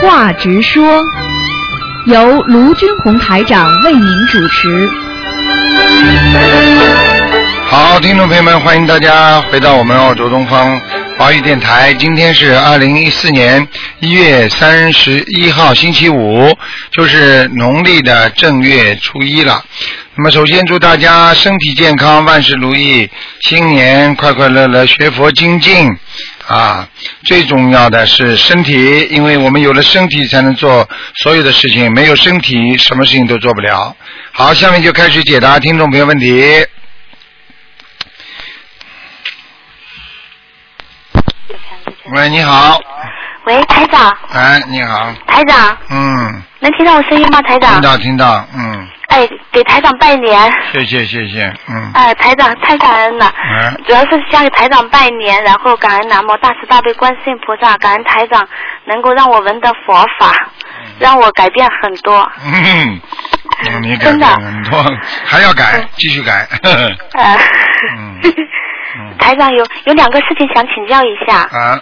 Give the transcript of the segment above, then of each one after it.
话直说，由卢军红台长为您主持。好，听众朋友们，欢迎大家回到我们澳洲东方华语电台。今天是二零一四年一月三十一号，星期五，就是农历的正月初一了。那么，首先祝大家身体健康，万事如意，新年快快乐乐，学佛精进啊！最重要的是身体，因为我们有了身体才能做所有的事情，没有身体，什么事情都做不了。好，下面就开始解答听众朋友问题。喂，你好。喂，台长。哎，你好。台长。嗯。能听到我声音吗，台长？听到，听到，嗯。哎，给台长拜年。谢谢，谢谢，嗯。哎，台长太感恩了。嗯。主要是向台长拜年，然后感恩南无大慈大悲观世音菩萨，感恩台长能够让我闻得佛法，让我改变很多。嗯。你改变很多，还要改，继续改。呃。嗯。台长有有两个事情想请教一下。啊。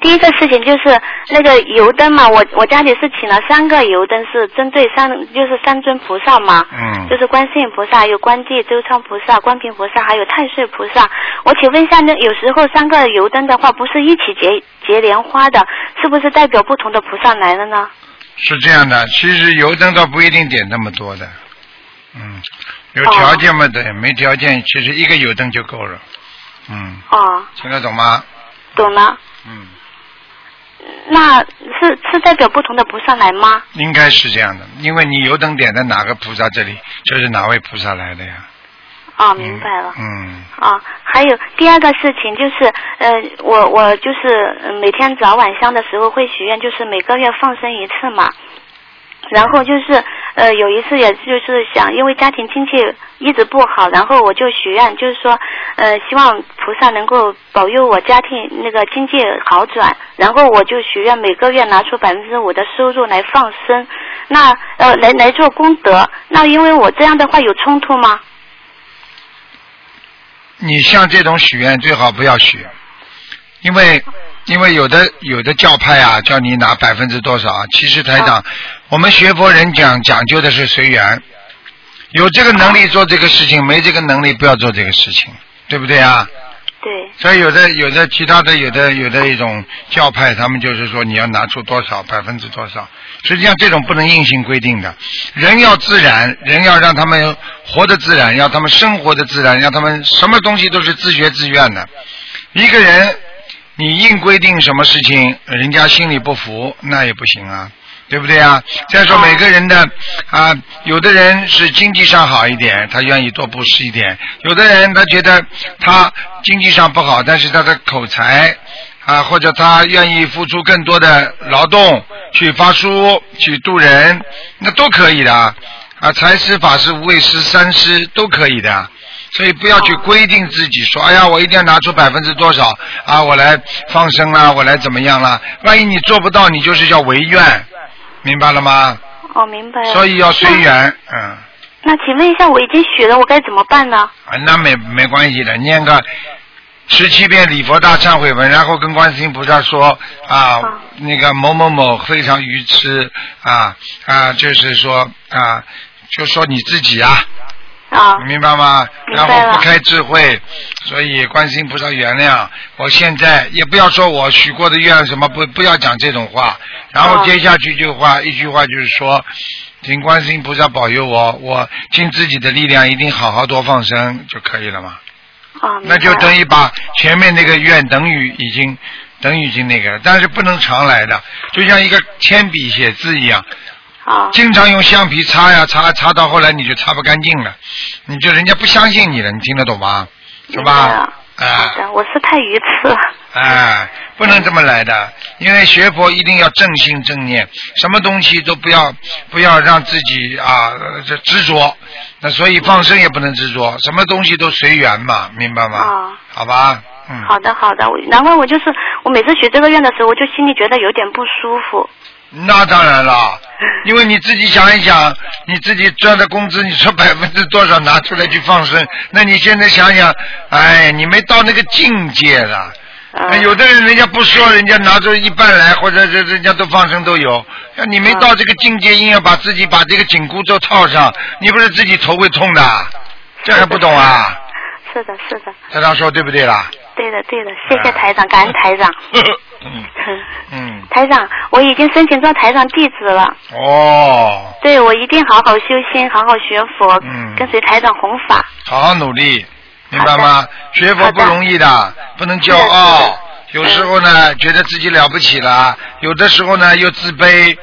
第一个事情就是那个油灯嘛，我我家里是请了三个油灯，是针对三就是三尊菩萨嘛。嗯。就是观世音菩萨、有观地周昌菩萨、观平菩萨，还有太岁菩萨。我请问一下，那有时候三个油灯的话，不是一起结结莲花的，是不是代表不同的菩萨来了呢？是这样的，其实油灯倒不一定点那么多的，嗯，有条件嘛的，没条件其实一个油灯就够了，嗯。哦。听得懂吗？懂了。嗯。那是是代表不同的菩萨来吗？应该是这样的，因为你油灯点在哪个菩萨这里，就是哪位菩萨来的呀。哦，明白了。嗯。啊，还有第二个事情就是，呃，我我就是呃每天早晚香的时候会许愿，就是每个月放生一次嘛。然后就是呃有一次也就是想，因为家庭经济一直不好，然后我就许愿，就是说呃希望菩萨能够保佑我家庭那个经济好转，然后我就许愿每个月拿出百分之五的收入来放生，那呃来来做功德。那因为我这样的话有冲突吗？你像这种许愿最好不要许，因为因为有的有的教派啊，叫你拿百分之多少啊，其实台长，我们学佛人讲讲究的是随缘，有这个能力做这个事情，没这个能力不要做这个事情，对不对啊？对。所以有的有的其他的有的有的一种教派，他们就是说你要拿出多少百分之多少，实际上这种不能硬性规定的，人要自然，人要让他们活得自然，让他们生活的自然，让他们什么东西都是自学自愿的。一个人你硬规定什么事情，人家心里不服，那也不行啊。对不对啊？再说每个人的啊，有的人是经济上好一点，他愿意多布施一点；有的人他觉得他经济上不好，但是他的口才啊，或者他愿意付出更多的劳动去发书、去度人，那都可以的啊。财施、法施、无畏施、三施都可以的。所以不要去规定自己说，哎呀，我一定要拿出百分之多少啊，我来放生啦，我来怎么样啦？万一你做不到，你就是叫违愿。明白了吗？哦，明白了。所以要随缘，嗯。那请问一下，我已经许了，我该怎么办呢？啊，那没没关系的，念个十七遍礼佛大忏悔文，然后跟观世音菩萨说啊，那个某某某非常愚痴啊啊，就是说啊，就说你自己啊。啊。明白吗？然后不开智慧，所以观世音菩萨原谅。我现在也不要说我许过的愿什么，不不要讲这种话。然后接下去就话一句话就是说，请观世音菩萨保佑我，我尽自己的力量，一定好好多放生就可以了嘛。啊。那就等于把前面那个愿等于已经等于已经那个了，但是不能常来的，就像一个铅笔写字一样。啊。经常用橡皮擦呀擦，擦到后来你就擦不干净了，你就人家不相信你了，你听得懂吗？是吧？好的，我是太愚痴了。哎，不能这么来的，因为学佛一定要正心正念，什么东西都不要不要让自己啊这执着，那所以放生也不能执着，什么东西都随缘嘛，明白吗？啊。好吧，嗯。好的好的，难怪我就是我每次许这个愿的时候，我就心里觉得有点不舒服。那当然了，因为你自己想一想，你自己赚的工资，你说 百分之多少拿出来去放生？那你现在想想，哎，你没到那个境界了，有的人人家不说，人家拿出一半来，或者这人家都放生都有。那你没到这个境界，硬要把自己把这个紧箍咒套上，你不是自己头会痛的？这还不懂啊？是的，是的，台长说对不对啦？对的，对的，谢谢台长，感恩台长。嗯嗯，台长，我已经申请做台长弟子了。哦，对，我一定好好修心，好好学佛，嗯跟随台长弘法。好好努力，明白吗？学佛不容易的，不能骄傲。有时候呢，觉得自己了不起了；有的时候呢，又自卑，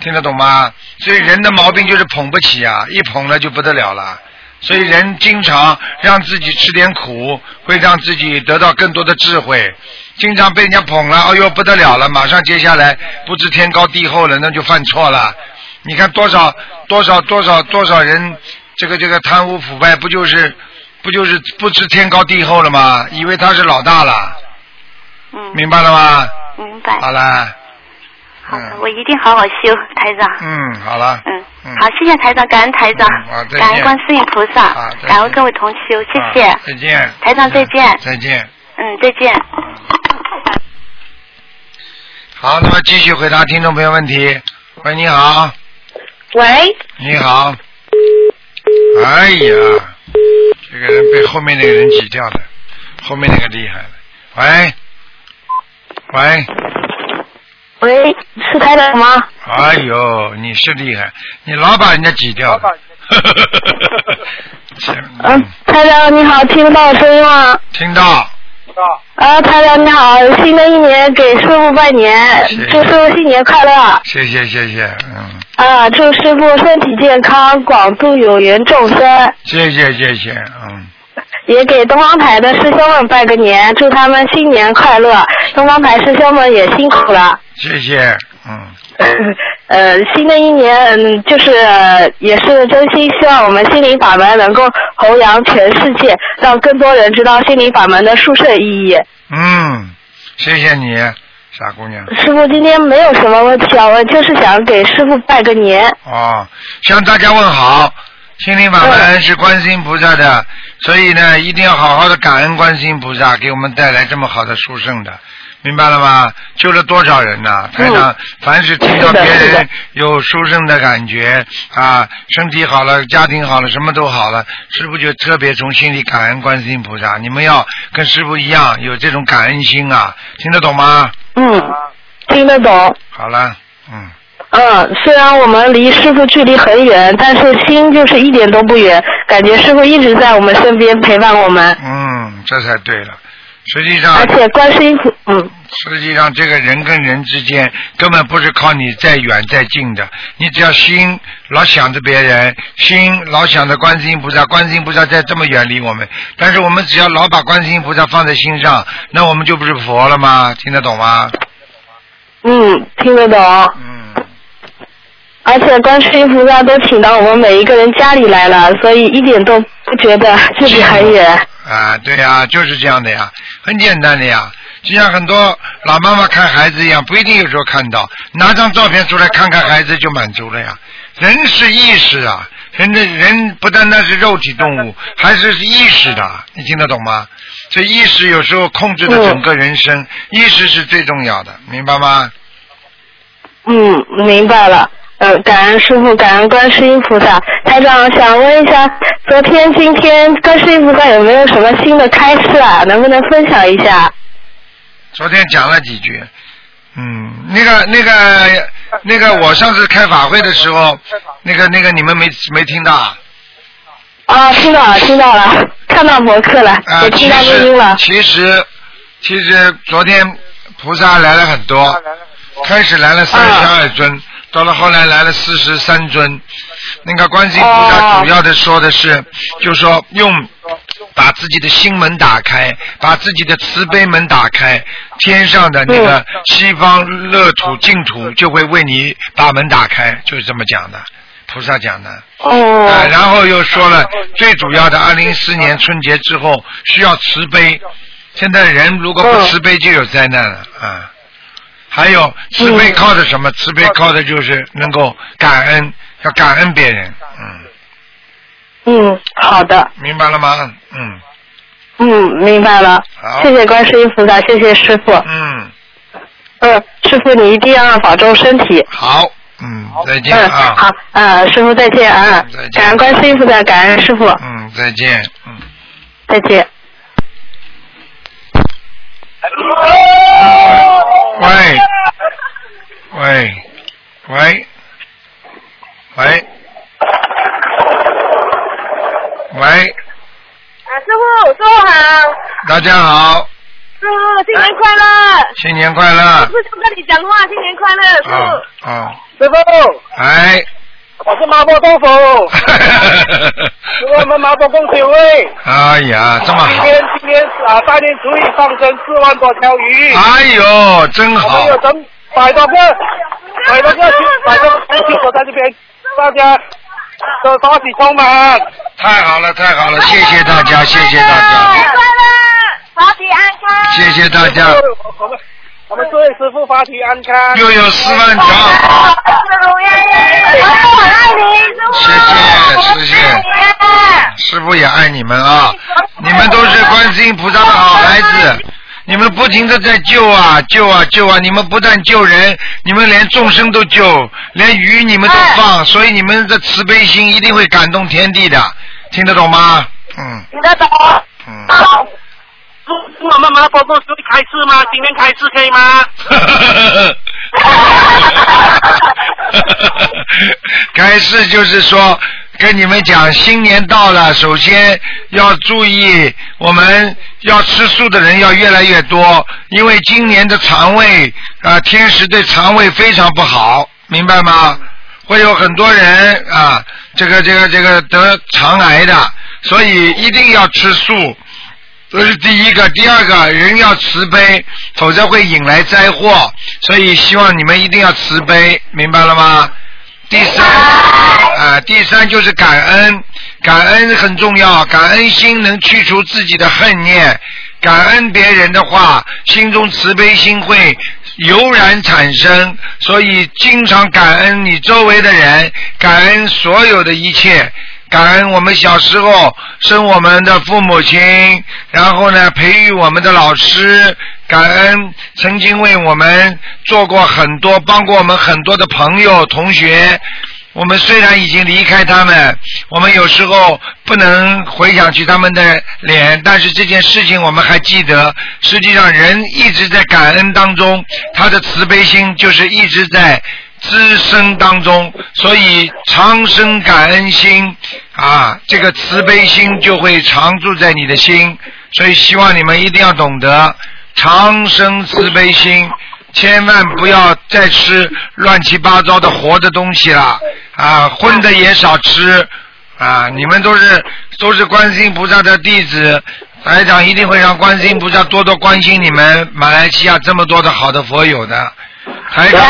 听得懂吗？所以人的毛病就是捧不起啊，一捧了就不得了了。所以人经常让自己吃点苦，会让自己得到更多的智慧。经常被人家捧了，哎呦不得了了，马上接下来不知天高地厚了，那就犯错了。你看多少多少多少多少人，这个这个贪污腐败，不就是不就是不知天高地厚了吗？以为他是老大了，嗯，明白了吗？明白。好了，好的，嗯我一定好好修，台长。嗯，好了，嗯嗯，好，谢谢台长，感恩台长感恩观世音菩萨感恩各位同修，谢谢啊。再见，台长再见再见。嗯，再见。好，那么继续回答听众朋友问题。喂，你好，喂，你好。哎呀，这个人被后面那个人挤掉了，后面那个厉害了。喂，喂，喂，是台长吗？哎呦，你是厉害，你老把人家挤掉了。行 嗯，台长你好，听得到我声音吗？听到，啊，台长你好，新的一年给师傅拜年，祝师傅新年快乐！谢谢谢谢，嗯，啊，祝师傅身体健康，广度有缘众生，谢谢谢谢，嗯，也给东方台的师兄们拜个年，祝他们新年快乐。东方台师兄们也辛苦了。谢谢，嗯，呃，新的一年，嗯，就是、呃也是真心希望我们心灵法门能够弘扬全世界，让更多人知道心灵法门的殊胜意义。嗯，谢谢你，傻姑娘。师傅今天没有什么问题啊，我，就是想给师傅拜个年。哦，向大家问好。心灵法门是观世音菩萨的，所以呢，一定要好好的感恩观世音菩萨给我们带来这么好的殊胜的，明白了吗？救了多少人呐、台长，凡是听到别人有殊胜的感觉啊，身体好了，家庭好了，什么都好了，师傅就特别从心里感恩观世音菩萨。你们要跟师傅一样有这种感恩心啊，听得懂吗？嗯，听得懂。好了，嗯。嗯，虽然我们离师傅距离很远，但是心就是一点都不远，感觉师傅一直在我们身边陪伴我们，嗯，这才对了。实际上，而且观世音菩，嗯，实际上这个人跟人之间根本不是靠你再远再近的，你只要心老想着别人，心老想着观世音菩萨，观世音菩萨在这么远离我们，但是我们只要老把观世音菩萨放在心上，那我们就不是佛了吗？听得懂吗？嗯，听得懂。嗯，而且观世音菩萨都请到我们每一个人家里来了，所以一点都不觉得距离很远。啊，对呀、就是这样的呀，很简单的呀。就像很多老妈妈看孩子一样，不一定有时候看到，拿张照片出来看看孩子就满足了呀。人是意识啊，人的人不单单是肉体动物，还是意识的，你听得懂吗？这意识有时候控制了整个人生，意识是最重要的，明白吗？嗯，明白了。嗯，感恩师傅，感恩观世音菩萨。台长想问一下，昨天、今天观世音菩萨有没有什么新的开示啊？能不能分享一下？昨天讲了几句，嗯，那个那个那个，我上次开法会的时候，那个那个你们没没听到啊？啊，听到了，听到了，看到博客了，啊，也听到录音了。实其实其实昨天菩萨来了很多，开始来了三十二尊，到了后来来了四十三尊。那个观世音菩萨哦主要的说的是，就说用把自己的心门打开，把自己的慈悲门打开，天上的那个西方乐土净土就会为你把门打开，就是这么讲的，菩萨讲的。啊，哦，然后又说了，最主要的，二零一四年春节之后需要慈悲。现在人如果不慈悲，就有灾难了啊。还有慈悲靠的什么？慈悲靠的就是能够感恩，要感恩别人。嗯，嗯，好的，明白了吗？嗯，嗯，明白了好。谢谢观世音菩萨，谢谢师傅。嗯，嗯，师傅你一定要保重身体。好，嗯，再见嗯，啊。好，啊，师傅再见啊再见！感恩观世音菩萨，感恩师傅，嗯，再见，嗯。再见。喂，喂，喂，喂，喂，啊，师傅，师傅好，大家好，师傅新年快乐！新年快乐。师！傅想跟你讲话，新年快乐，师傅。啊啊，师傅，哎，我是麻婆豆腐，们麻婆共修会。哎呀，这么好，今天今天啊，大年初一放生四万多条鱼，哎呦，真我好们，有整百多个百多个百多个同学在这边，大家都大喜充满。太好了，太好了，谢谢大家，谢谢大新家，年快乐，身体安康。谢谢大家，我们祝师傅法体安康。又有四万条，师傅爷爷，我爱你，师傅。谢谢谢谢师傅也爱你们啊！你们都是观世音菩萨的好孩子，你们不停的在救啊救啊救啊！你们不但救人，你们连众生都救，连鱼你们都放，所以你们的慈悲心一定会感动天地的，听得懂吗？嗯听得懂？嗯。我们麻婆公司开市吗？今天开市可以吗？开始就是说，跟你们讲，新年到了，首先要注意，我们要吃素的人要越来越多，因为今年的肠胃啊、天时对肠胃非常不好，明白吗？会有很多人啊，这个这个这个得肠癌的，所以一定要吃素。这是第一个，第二个人要慈悲，否则会引来灾祸。所以希望你们一定要慈悲，明白了吗？第三，啊、第三就是感恩，感恩很重要，感恩心能去除自己的恨念，感恩别人的话，心中慈悲心会油然产生，所以经常感恩你周围的人，感恩所有的一切。感恩我们小时候生我们的父母亲，然后呢培育我们的老师，感恩曾经为我们做过很多，帮过我们很多的朋友同学。我们虽然已经离开他们，我们有时候不能回想起他们的脸，但是这件事情我们还记得。实际上，人一直在感恩当中，他的慈悲心就是一直在滋生当中，所以常生感恩心啊，这个慈悲心就会常住在你的心。所以希望你们一定要懂得常生慈悲心，千万不要再吃乱七八糟的活的东西了啊，荤的也少吃啊。你们都是都是观世音菩萨的弟子。台长一定会让观世音菩萨多多关心你们马来西亚这么多的好的佛友的。台长，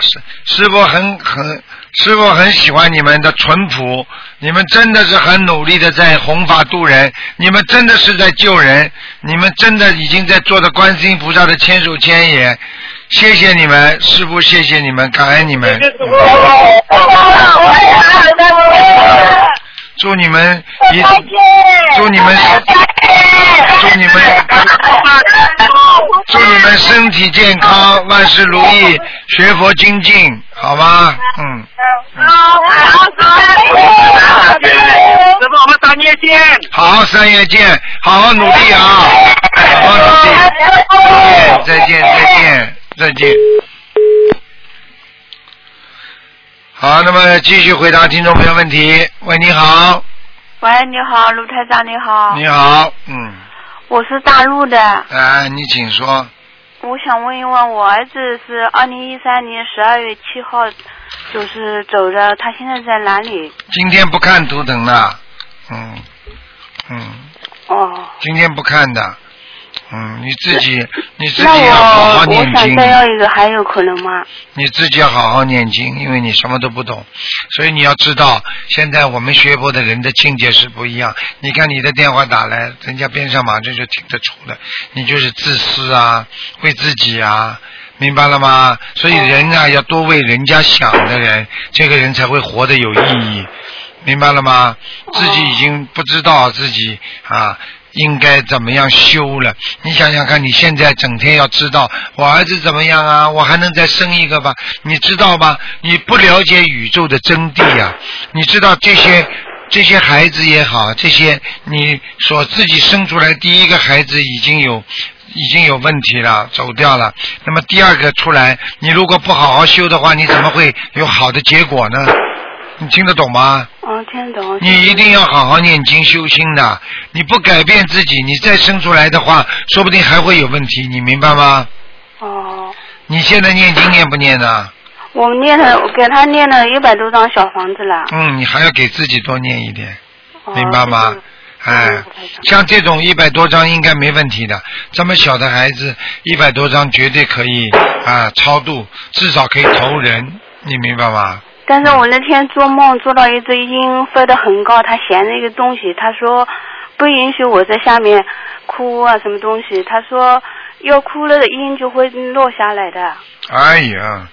师师傅很很，师傅很喜欢你们的淳朴，你们真的是很努力的在弘法度人，你们真的是在救人，你们真的已经在做的观世音菩萨的千手千眼，谢谢你们，师傅，谢谢你们，感恩你们，祝你们一，祝你们，祝你们，祝你们身体健康，万事如意，学佛精进，好吗？嗯。师傅，我们三月见。好，三月见，好好努力啊，好好努力，再见，再见，再见。好，那么继续回答听众朋友问题。喂，你好，喂，你好，卢台长，你好。你好，嗯，我是大陆的，哎，你请说。我想问一问，我儿子是二零一三年十二月七号就是走的，他现在在哪里？今天不看图腾了，嗯，嗯，哦，今天不看的，嗯，你自己你自己要好好我我念经。想再要一个，还有可能吗？你自己要好好念经，因为你什么都不懂，所以你要知道，现在我们学佛的人的境界是不一样。你看你的电话打来，人家边上马上就听得出来，你就是自私啊，为自己啊，明白了吗？所以人啊，要多为人家想的人，这个人才会活得有意义。明白了吗？自己已经不知道自己啊应该怎么样修了。你想想看，你现在整天要知道我儿子怎么样啊，我还能再生一个吧？你知道吗？你不了解宇宙的真谛呀、你知道这些这些孩子也好，这些你所自己生出来第一个孩子已经有已经有问题了，走掉了。那么第二个出来，你如果不好好修的话，你怎么会有好的结果呢？你听得懂吗？哦，听得懂。你一定要好好念经修心的，你不改变自己，你再生出来的话，说不定还会有问题，你明白吗？哦，你现在念经念不念呢？我念了，我给他念了一百多张小房子了。嗯，你还要给自己多念一点，哦明白吗？哎，像这种一百多张应该没问题的，这么小的孩子一百多张绝对可以啊超度，至少可以投人，你明白吗？但是我那天做梦做到一只鹰飞得很高，它衔着一个东西，他说不允许我在下面哭啊什么东西，他说要哭了的鹰就会落下来的。哎呀，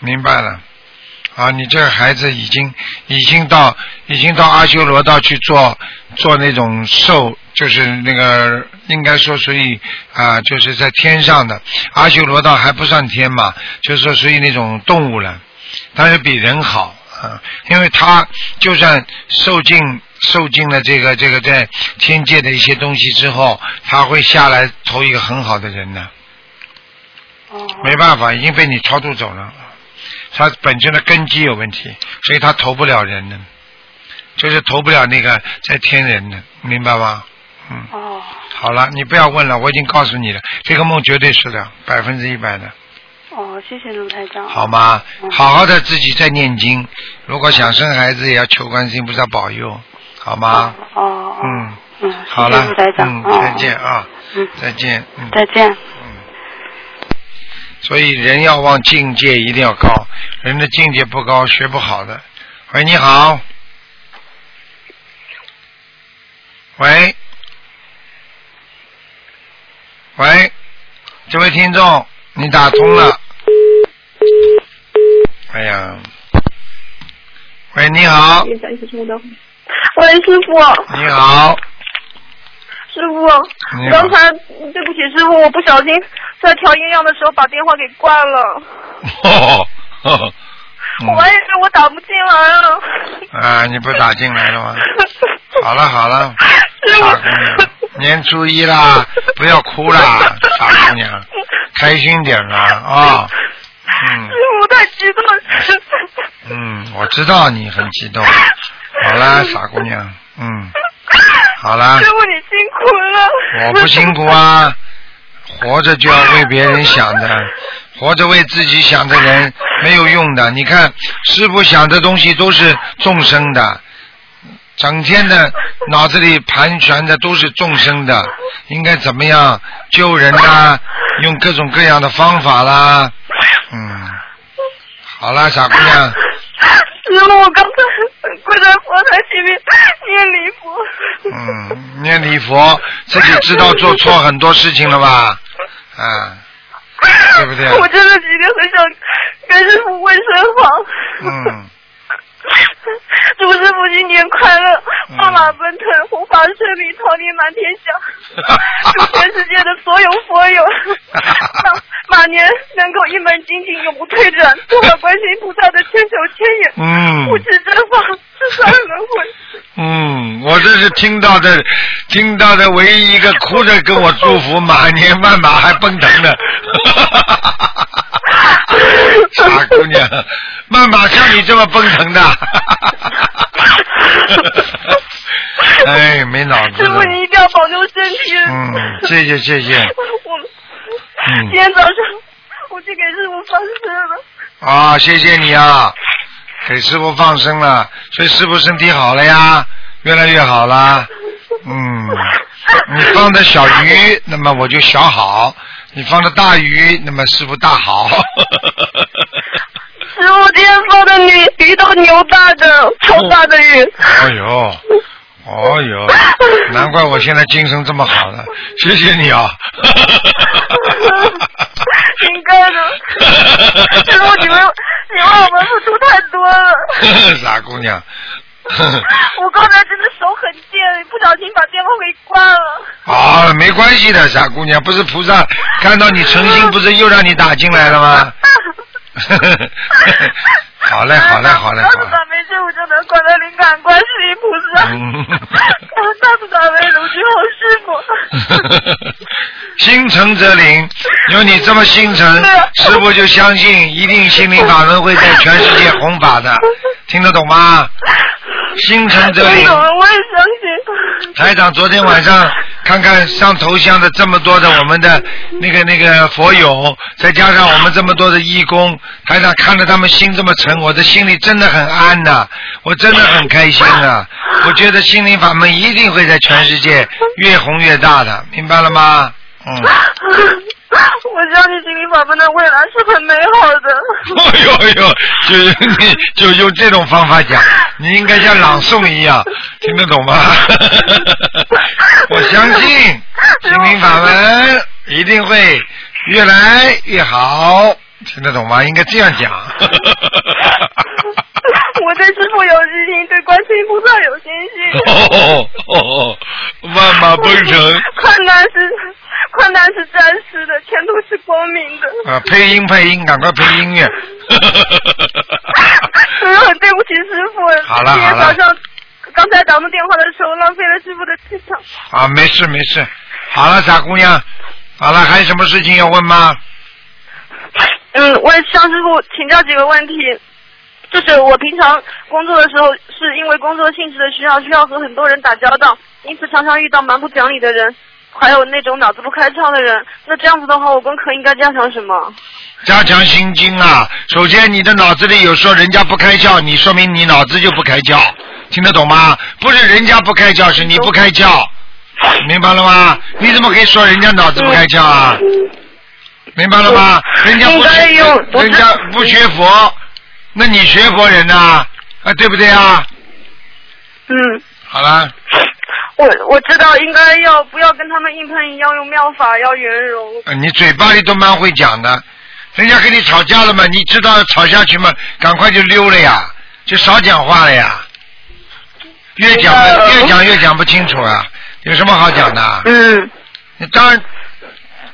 明白了。啊，你这孩子已经已经到已经到阿修罗道去做做那种兽，就是那个应该说属于啊，就是在天上的阿修罗道还不算天嘛，就是说属于那种动物了，但是比人好啊，因为他就算受尽受尽了这个这个在天界的一些东西之后，他会下来投一个很好的人的。没办法，已经被你超度走了。他本身的根基有问题，所以他投不了人呢，就是投不了那个在天人的，明白吗？嗯。哦。好了，你不要问了，我已经告诉你了，这个梦绝对是的，百分之一百的，哦，谢谢卢台长。好吗？好好的自己在念经，如果想生孩子，也要求观世音菩萨保佑，好吗？哦哦。嗯。嗯，好了谢谢卢台，长。嗯，哦再见啊，嗯，再见，嗯。再见。所以人要往境界一定要高，人的境界不高，学不好的。喂，你好。喂，喂，这位听众，你打通了。哎呀，喂，你好，喂，师傅，你好，师傅刚才对不起，师傅，我不小心在调音量的时候把电话给关了，我还以为我打不进来了。啊，你不打进来了吗？好了好了，傻姑娘，年初一啦，不要哭啦，傻姑娘，开心点啦啊、嗯师傅太激动了，嗯，我知道你很激动。好啦，傻姑娘，嗯，好啦。师，傅你辛苦了。我不辛苦啊，活着就要为别人想的，活着为自己想的人没有用的。你看，师傅想的东西都是众生的，整天的脑子里盘旋的都是众生的，应该怎么样救人呐、用各种各样的方法啦，嗯，好啦，傻姑娘，师傅，我刚才跪在佛台前面念礼佛。嗯，念礼佛，自己知道做错很多事情了吧？啊，对不对？我真的今天很想跟师傅问声好。嗯，祝师傅新年快乐，万马奔腾，护法顺利，桃李满天下。祝全世界的所有佛友，马马年能够一门精进，永不退转，做到观世音菩萨的千手千眼，嗯护持正法，自转轮回。嗯，我这是听到的，听到的唯一一个哭着跟我祝福马年万马还奔腾的，傻姑娘，万马像你这么奔腾的，哎，没脑子师傅。你一定要保重身体。嗯，谢谢谢谢。我嗯今天早上我去给师傅放生了。啊，谢谢你啊，给师傅放生了，所以师傅身体好了呀，越来越好了。嗯，你放的小鱼，那么我就小好；你放的大鱼，那么师傅大好。师傅今天放的鱼鱼都牛大的，超大的鱼。哎呦，哦呦，难怪我现在精神这么好了，谢谢你啊。应该的。师傅你们你为我们付出太多了。傻姑娘，我刚才真的手很贱，不小心把电话给关了。啊，没关系的，傻姑娘，不是菩萨看到你诚心，不是又让你打进来了吗？好嘞，好嘞，好嘞。大慈大悲救苦救难广大灵感观世音菩萨，嗯 大慈大悲卢军宏师傅。心诚则灵，有你这么心诚，师傅就相信一定心灵法门会在全世界弘法的，听得懂吗？心诚则灵我也相信。台长昨天晚上 看看上头像的这么多的我们的那个那个佛友，再加上我们这么多的义工，台长看着他们心这么沉，我的心里真的很安呐、我真的很开心啊！我觉得心灵法门一定会在全世界越红越大的，明白了吗？嗯。我相信心灵法门的未来是很美好的。哎呦哎呦，就是你就用这种方法讲，你应该像朗诵一样，听得懂吗？我相信心灵法门一定会越来越好，听得懂吗？应该这样讲。我对师傅有信心，对观世音菩萨有信心。哦哦哦，万马奔腾困难是困难是暂时的，前途是光明的。啊！配音配音，赶快配音乐。嗯，很对不起师傅。好了好了今天早上刚才打通电话的时候，浪费了师傅的气场。啊，没事没事，好了，傻姑娘，好了，还有什么事情要问吗？嗯，我也向师傅请教几个问题。就是我平常工作的时候，是因为工作性质的需要，需要和很多人打交道，因此常常遇到蛮不讲理的人，还有那种脑子不开窍的人。那这样子的话，我功课应该加强什么？加强心经啊！首先，你的脑子里有说人家不开窍，你说明你脑子就不开窍，听得懂吗？不是人家不开窍，是你不开窍，明白了吗？你怎么可以说人家脑子不开窍啊？明白了吗？人家不学，人家不学佛，那你学佛人呐、啊？对不对啊？嗯，好了，我我知道应该要不要跟他们硬碰硬，要用妙法，要圆融。呃你嘴巴里都蛮会讲的，人家跟你吵架了嘛，你知道吵下去嘛，赶快就溜了呀，就少讲话了呀。越讲呃越讲越讲不清楚啊，有什么好讲的？嗯你当然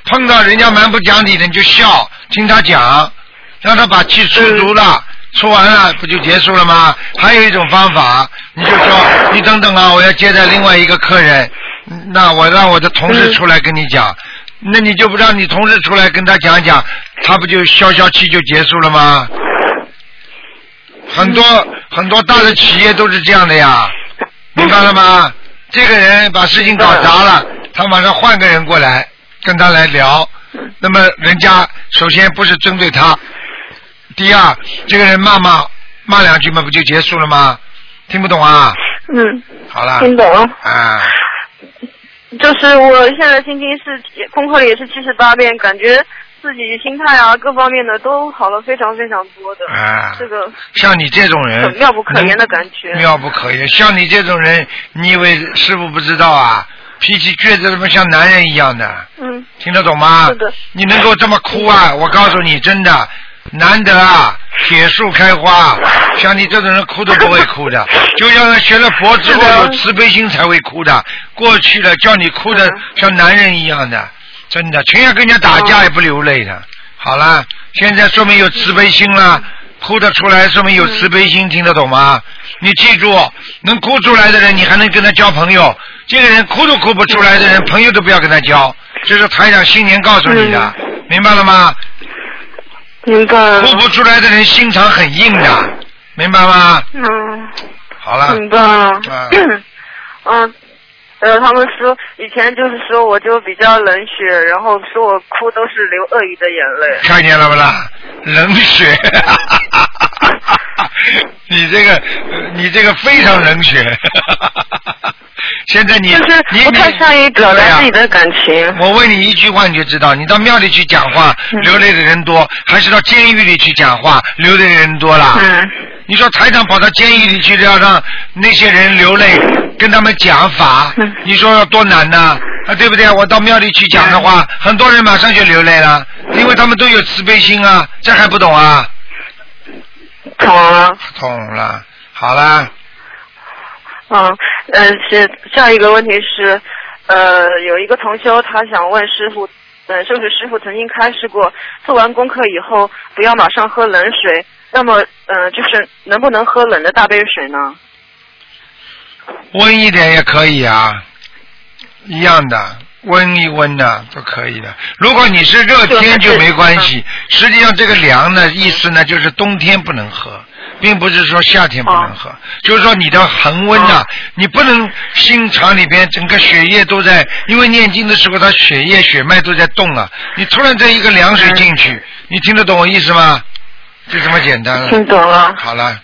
碰到人家蛮不讲理的，你就笑，听他讲，让他把气出足了，出完了不就结束了吗？还有一种方法，你就说你等等啊，我要接待另外一个客人，那我让我的同事出来跟你讲，那你就不让你同事出来跟他讲讲，他不就消消气就结束了吗？很多很多大的企业都是这样的呀，明白了吗？这个人把事情搞砸了，他马上换个人过来跟他来聊，那么人家首先不是针对他，第二这个人骂骂骂两句嘛，不就结束了吗？听不懂啊？嗯，好了，听懂了。啊，就是我现在心情是功课也是七十八遍，感觉自己心态啊各方面的都好了非常非常多的。啊这个像你这种人很妙不可言的感觉。妙不可言。像你这种人，你以为师傅不知道啊？脾气倔得他妈像男人一样的，嗯，听得懂吗？是的。你能够这么哭啊？我告诉你，真的难得啊，铁树开花。像你这种人哭都不会哭的，就像学了佛之后有慈悲心才会哭的。过去了，叫你哭的嗯像男人一样的，真的，情愿跟人家打架也不流泪的。好了，现在说明有慈悲心了。哭得出来，说明有慈悲心，听得懂吗？你记住，能哭出来的人，你还能跟他交朋友。这个人哭都哭不出来的人，朋友都不要跟他交。这是台长新年告诉你的，明白了吗？明白哭。不出来的人心肠很硬的，明白吗？嗯，好了，明白了。啊嗯。呃，他们说以前就是说我就比较冷血，然后说我哭都是流鳄鱼的眼泪。看见了不啦？冷血，你这个，你这个非常冷血。现在你就是你不太你善于表达自己的感情。我问你一句话你就知道，你到庙里去讲话嗯流泪的人多，还是到监狱里去讲话流泪的人多啦？嗯你说台长跑到监狱里去，要让那些人流泪，跟他们讲法嗯，你说要多难呐？啊，对不对？我到庙里去讲的话，很多人马上就流泪了，因为他们都有慈悲心啊，这还不懂啊？懂了。懂了，好了，嗯，呃，是下一个问题是，呃，有一个同修他想问师傅，呃，是不是师傅曾经开示过，做完功课以后不要马上喝冷水，那么，呃，就是能不能喝冷的大杯水呢？温一点也可以啊，一样的，温一温的都可以的。如果你是热天就没关系，实际上这个凉呢，意思呢就是冬天不能喝，并不是说夏天不能喝，就是说你的恒温呐、你不能心肠里边整个血液都在，因为念经的时候，它血液血脉都在动啊，你突然这一个凉水进去，你听得懂我意思吗？就这么简单了。听懂了。好了，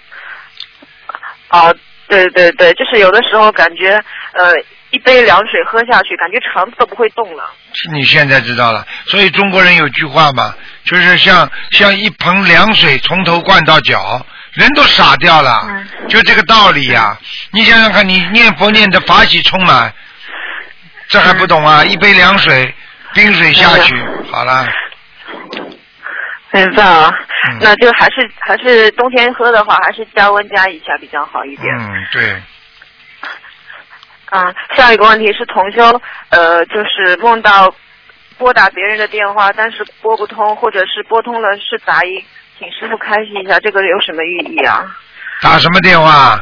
哦，对对对，就是有的时候感觉，呃，一杯凉水喝下去，感觉肠子都不会动了。你现在知道了，所以中国人有句话嘛，就是像像一盆凉水从头灌到脚，人都傻掉了，就这个道理呀、你想想看，你念佛念的法喜充满，这还不懂啊？一杯凉水，冰水下去，好了，明白啊，嗯那就还是还是冬天喝的话，还是加温加一下比较好一点。嗯，对，啊，下一个问题是同修，呃，就是梦到拨打别人的电话，但是拨不通，或者是拨通了是杂音，请师傅开示一下，这个有什么寓意啊？打什么电话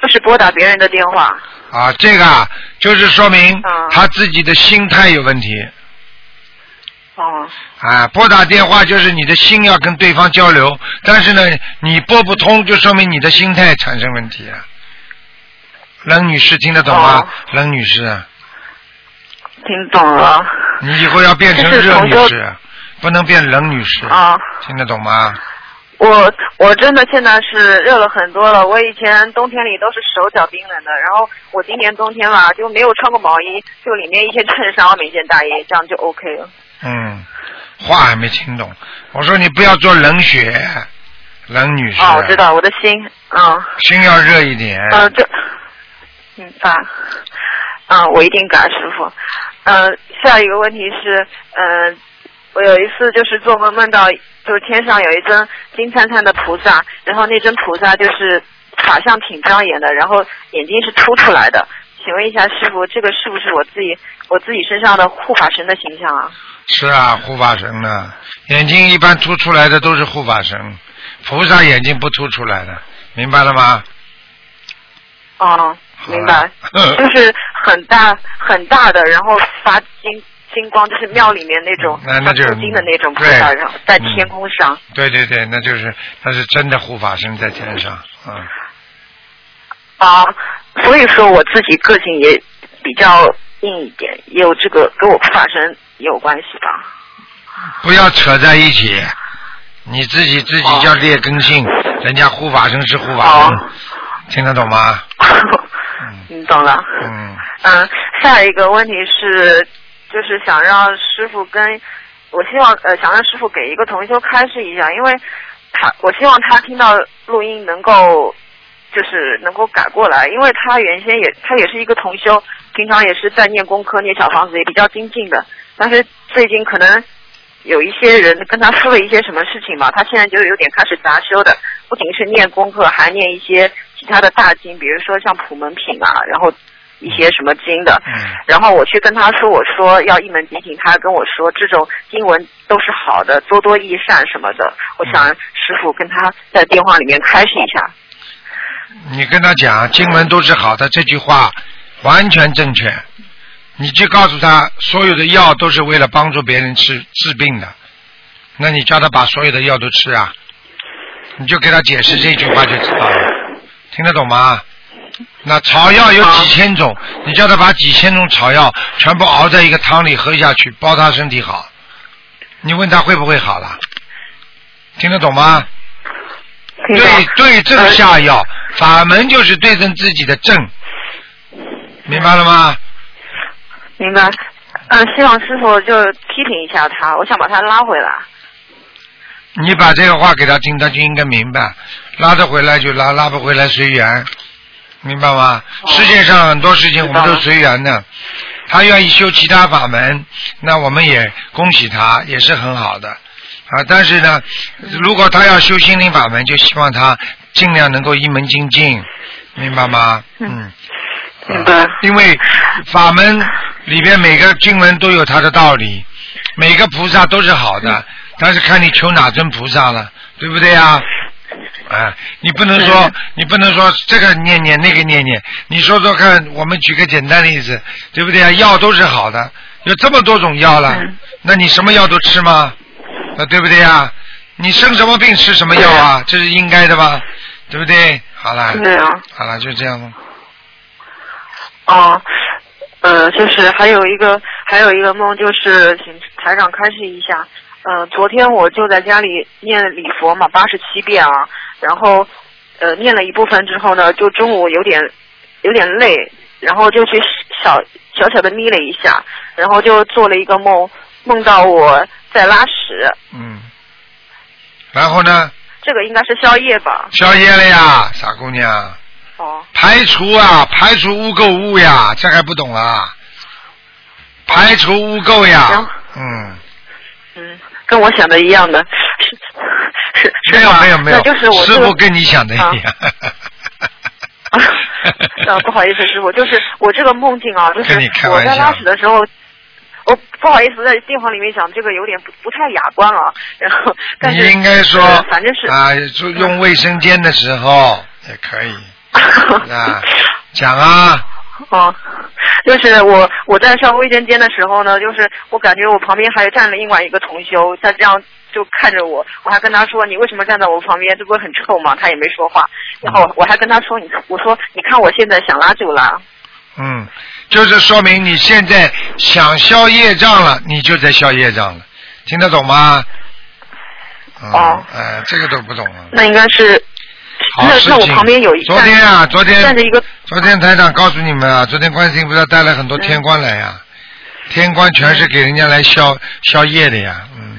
就是拨打别人的电话。啊？这个啊，就是说明啊他自己的心态有问题。哦，啊，拨打电话就是你的心要跟对方交流，但是呢，你拨不通，就说明你的心态产生问题啊。冷女士听得懂吗？哦冷女士，听懂了。你以后要变成热女士，不能变冷女士。啊，听得懂吗？我我真的现在是热了很多了。我以前冬天里都是手脚冰冷的，然后我今年冬天吧就没有穿过毛衣，就里面一件衬衫，外面一件大衣，这样就 OK 了。嗯，话还没听懂。我说你不要做冷血，冷女士。哦，我知。道，我的心，嗯。心要热一点。呃，这，嗯啊，啊，我一定改，师傅。呃，下一个问题是，呃，我有一次就是做梦梦到，就是天上有一尊金灿灿的菩萨，然后那尊菩萨就是法相挺庄严的，然后眼睛是凸出来的。请问一下师傅，这个是不是我自己我自己身上的护法神的形象啊？是啊，护法神呢，眼睛一般凸出来的都是护法神，菩萨眼睛不凸出来的，明白了吗？哦，明白，嗯 就是很大很大的，然后发金金光，就是庙里面那种那那就镀金的那种菩萨，然后在天空上。对对对，那就是那是真的护法神在天上，嗯，啊，所以说我自己个性也比较硬一点，也有这个跟我护法神也有关系吧？不要扯在一起，你自己自己叫劣根性，人家护法神是护法神，听得懂吗？你懂了。嗯，嗯，下一个问题是，就是想让师傅跟，我希望呃想让师傅给一个同修开示一下，因为他我希望他听到录音能够就是能够改过来，因为他原先也他也是一个同修，平常也是在念功课、念小房子，也比较精进的，但是最近可能。有一些人跟他说了一些什么事情嘛，他现在就有点开始杂修的，不仅是念功课，还念一些其他的大经，比如说像普门品啊，然后一些什么经的。嗯然后我去跟他说，我说要一门精进，他跟我说这种经文都是好的，多多益善什么的。我想师傅跟他在电话里面开示一下。你跟他讲经文都是好的，这句话完全正确。你就告诉他，所有的药都是为了帮助别人治治病的，那你叫他把所有的药都吃啊，你就给他解释这句话就知道了，听得懂吗？那草药有几千种，你叫他把几千种草药全部熬在一个汤里喝下去，包他身体好。你问他会不会好了？听得懂吗？对对症下药，法门就是对症自己的症，明白了吗？明白。嗯，希望师傅就批评一下他，我想把他拉回来。你把这个话给他听，他就应该明白，拉得回来就拉，拉不回来随缘，明白吗？世界上很多事情我们都随缘的，他愿意修其他法门，那我们也恭喜他，也是很好的啊。但是呢，如果他要修心灵法门，就希望他尽量能够一门精进，明白吗？嗯。明白。因为法门里边每个经文都有它的道理，每个菩萨都是好的，但是看你求哪尊菩萨了，对不对呀？啊，你不能说，你不能说这个念念那个念念，你说说看，我们举个简单的例子，对不对啊？药都是好的，有这么多种药了，那你什么药都吃吗？啊，对不对呀？你生什么病吃什么药啊？这是应该的吧？对不对？好了，对啊。好了，就这样了。哦，呃，就是还有一个还有一个梦，就是请台长开示一下。呃，昨天我就在家里念礼佛嘛，八十七遍啊，然后呃念了一部分之后呢，就中午有点有点累，然后就去小小小的眯了一下，然后就做了一个梦，梦到我在拉屎。嗯。然后呢？这个应该是宵夜吧？宵夜了呀，傻姑娘。哦。排除啊，排除污垢物呀，这还不懂啊？排除污垢呀。嗯。嗯，跟我想的一样的，是是没有没有没有，就是我师傅跟你想的一样。啊，不好意思，师傅，就是我这个梦境啊，就是我在拉屎的时候，我不好意思在电话里面讲这个有点不不太雅观啊，然后但是你应该说呃反正是啊，就用卫生间的时候也可以 啊，讲啊，哦，就是我我在上卫生间的时候呢，就是我感觉我旁边还站了另外一个同修，他这样就看着我，我还跟他说你为什么站在我旁边，这不是很臭吗？他也没说话，然后我还跟他说你我说你看我现在想拉就拉，嗯，就是说明你现在想消业障了，你就在消业障了，听得懂吗？嗯、哦，哎，这个都不懂了。那应该是那好事情那我旁边有一昨天啊，昨天站着一个昨天台长告诉你们啊，昨天观世音菩萨带了很多天官来呀、天官全是给人家来消消业的呀，嗯。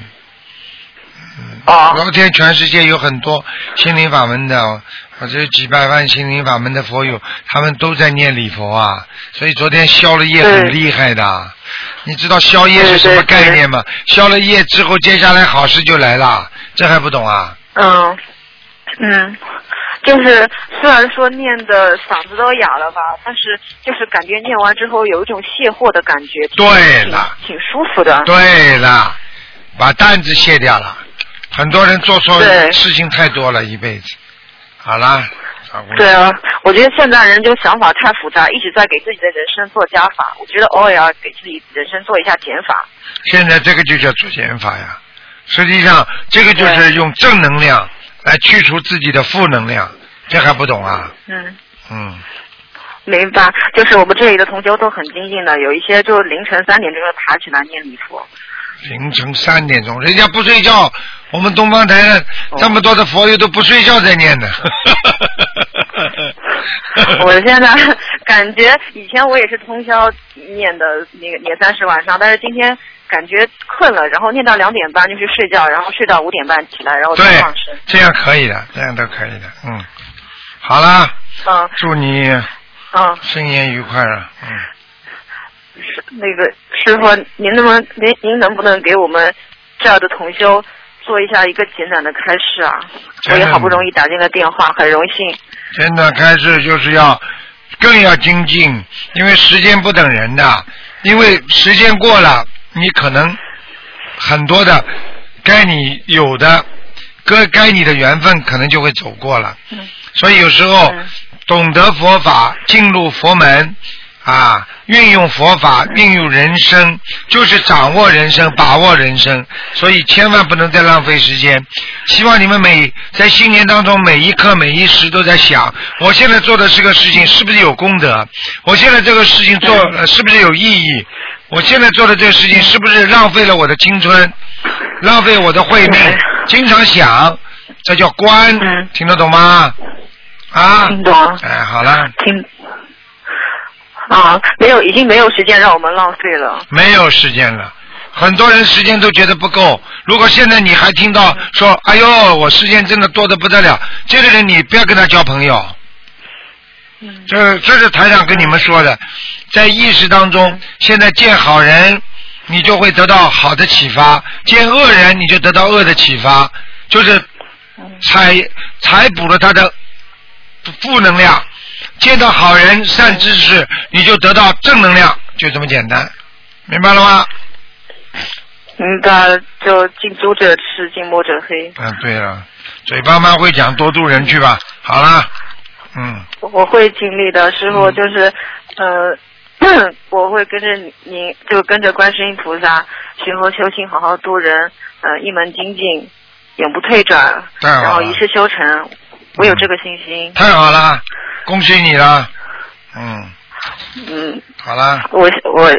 哦。昨天全世界有很多心灵法门的，或者几百万心灵法门的佛友，他们都在念礼佛啊，所以昨天消了业很厉害的。你知道消业是什么概念吗？消了业之后，接下来好事就来了，这还不懂啊？嗯嗯，就是虽然说念的嗓子都哑了吧，但是就是感觉念完之后有一种卸货的感觉，对了，挺挺舒服的。对了，把担子卸掉了。很多人做错事情太多了，一辈子。好了，小姑娘对啊，我觉得现在人就想法太复杂，一直在给自己的人生做加法。我觉得偶尔要给自己人生做一下减法。现在这个就叫做减法呀。实际上，这个就是用正能量来去除自己的负能量，这还不懂啊？嗯，嗯，明白。就是我们这里的同修都很精进的，有一些就凌晨三点钟就爬起来念礼佛。凌晨三点钟，人家不睡觉，我们东方台的这么多的佛友都不睡觉在念的。我现在 感觉以前我也是通宵念的那个年三十晚上，但是今天感觉困了，然后念到两点半就去睡觉，然后睡到五点半起来，然后再放生。，这样可以的，这样都可以的，嗯。好了，嗯祝你嗯，新年愉快啊，嗯。是那个师傅，您能不能您您能不能给我们这儿的同修做一下一个简短的开示啊？我也好不容易打进了电话，很荣幸。简短开示就是要更要精进，因为时间不等人的，因为时间过了，你可能很多的该你有的，该该你的缘分可能就会走过了。嗯所以有时候懂得佛法，进入佛门啊，运用佛法，运用人生，就是掌握人生，把握人生。所以千万不能再浪费时间。希望你们每在新年当中每一刻每一时都在想，我现在做的这个事情是不是有功德？我现在这个事情做、呃、是不是有意义？我现在做的这个事情是不是浪费了我的青春，浪费我的慧命？经常想，这叫观，听得懂吗？啊，听懂。哎，好了，听啊，没有，已经没有时间让我们浪费了。没有时间了。很多人时间都觉得不够。如果现在你还听到说“哎呦，我时间真的多的不得了”，这个人你不要跟他交朋友。嗯。这这是台长跟你们说的，在意识当中，现在见好人，你就会得到好的启发；见恶人，你就得到恶的启发，就是采采补了他的负能量，见到好人、善知识，你就得到正能量，就这么简单，明白了吗？明白了，就近朱者赤，近墨者黑。嗯，对了，嘴巴蛮会讲，多度人去吧。好了，嗯，我会尽力的，师傅就是，呃，我会跟着您，就跟着观世音菩萨学佛修行，好好度人，呃，一门精进，永不退转，然后一世修成，我有这个信心。太好了，恭喜你了。嗯，嗯，好了，我我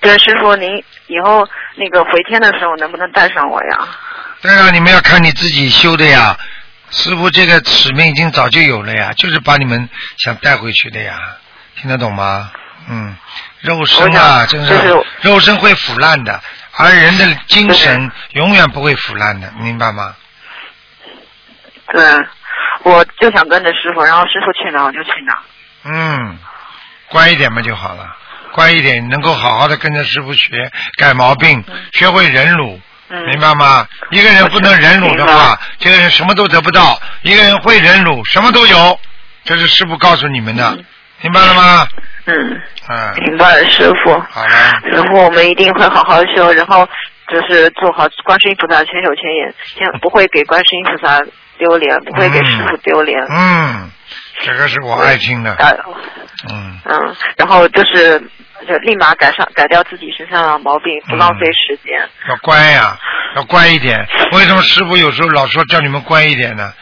对师傅，您以后那个回天的时候能不能带上我呀？对啊，你们要看你自己修的呀。师傅这个使命已经早就有了呀，就是把你们想带回去的呀，听得懂吗？嗯，肉身啊，想真就是是肉身会腐烂的，而人的精神永远不会腐烂的，明白吗？对，我就想跟着师傅，然后师傅去哪我就去哪。嗯，乖一点嘛就好了，乖一点，能够好好的跟着师傅学，改毛病，学会忍辱，嗯，明白吗？一个人不能忍辱的话，这个人什么都得不到；一个人会忍辱，什么都有。这是师傅告诉你们的，明白了吗？嗯，嗯，明白了，师傅。好了，然后，我们一定会好好修，然后就是做好观世音菩萨千手千眼，千不会给观世音菩萨丢脸，不会给师傅丢脸。嗯，这个是我爱听的，呃，嗯，嗯，然后就是就立马改上改掉自己身上的毛病，不浪费时间。要乖呀、要乖一点。为什么师傅有时候老说叫你们乖一点呢？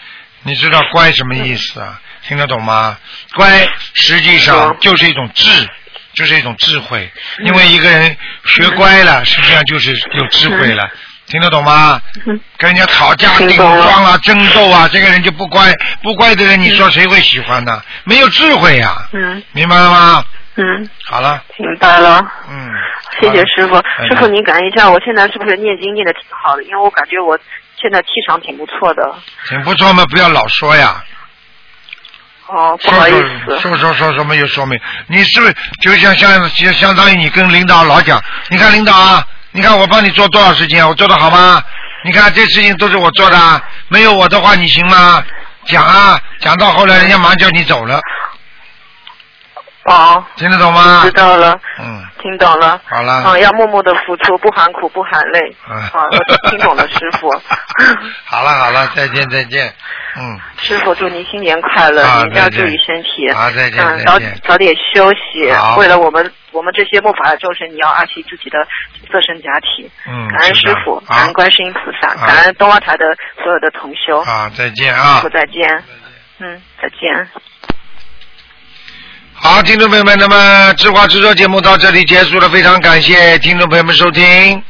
你知道乖什么意思啊？听得懂吗？乖实际上就是一种智，就是一种智慧。因为一个人学乖了，实际上就是有智慧了。听得懂吗？跟人家吵架、顶撞啊、争斗啊，这个人就不乖。不乖的人，你说谁会喜欢呢？没有智慧呀、嗯明白了吗？嗯，好了，明白了。嗯，谢谢师傅，嗯师傅您感应一下，我现在是不是念经念的挺好的？因为我感觉我现在气场挺不错的。挺不错嘛，不要老说呀。哦，不好意思。说说说什么有说明？你是不是就像像就相当于你跟领导老讲，你看领导啊，你看我帮你做多少事情啊，我做的好吗？你看这事情都是我做的，没有我的话你行吗？讲啊，讲到后来人家马上叫你走了，哦，听得懂吗知？道了，嗯，听懂了。好了嗯，要默默的付出，不含苦，不含泪。嗯好，我听懂了，师傅。好了好了，再见再见，嗯，师傅，祝您新年快乐，好您要注意身体。好再见嗯，早早点休息好。为了我们我们这些木法的众生，你要爱惜自己的自身假体。嗯感恩师傅，感恩观世音菩萨，感恩东方台的所有的同修。啊再见啊师傅。再见。嗯，再见。好，听众朋友们，那么智话制作节目到这里结束了，非常感谢听众朋友们收听。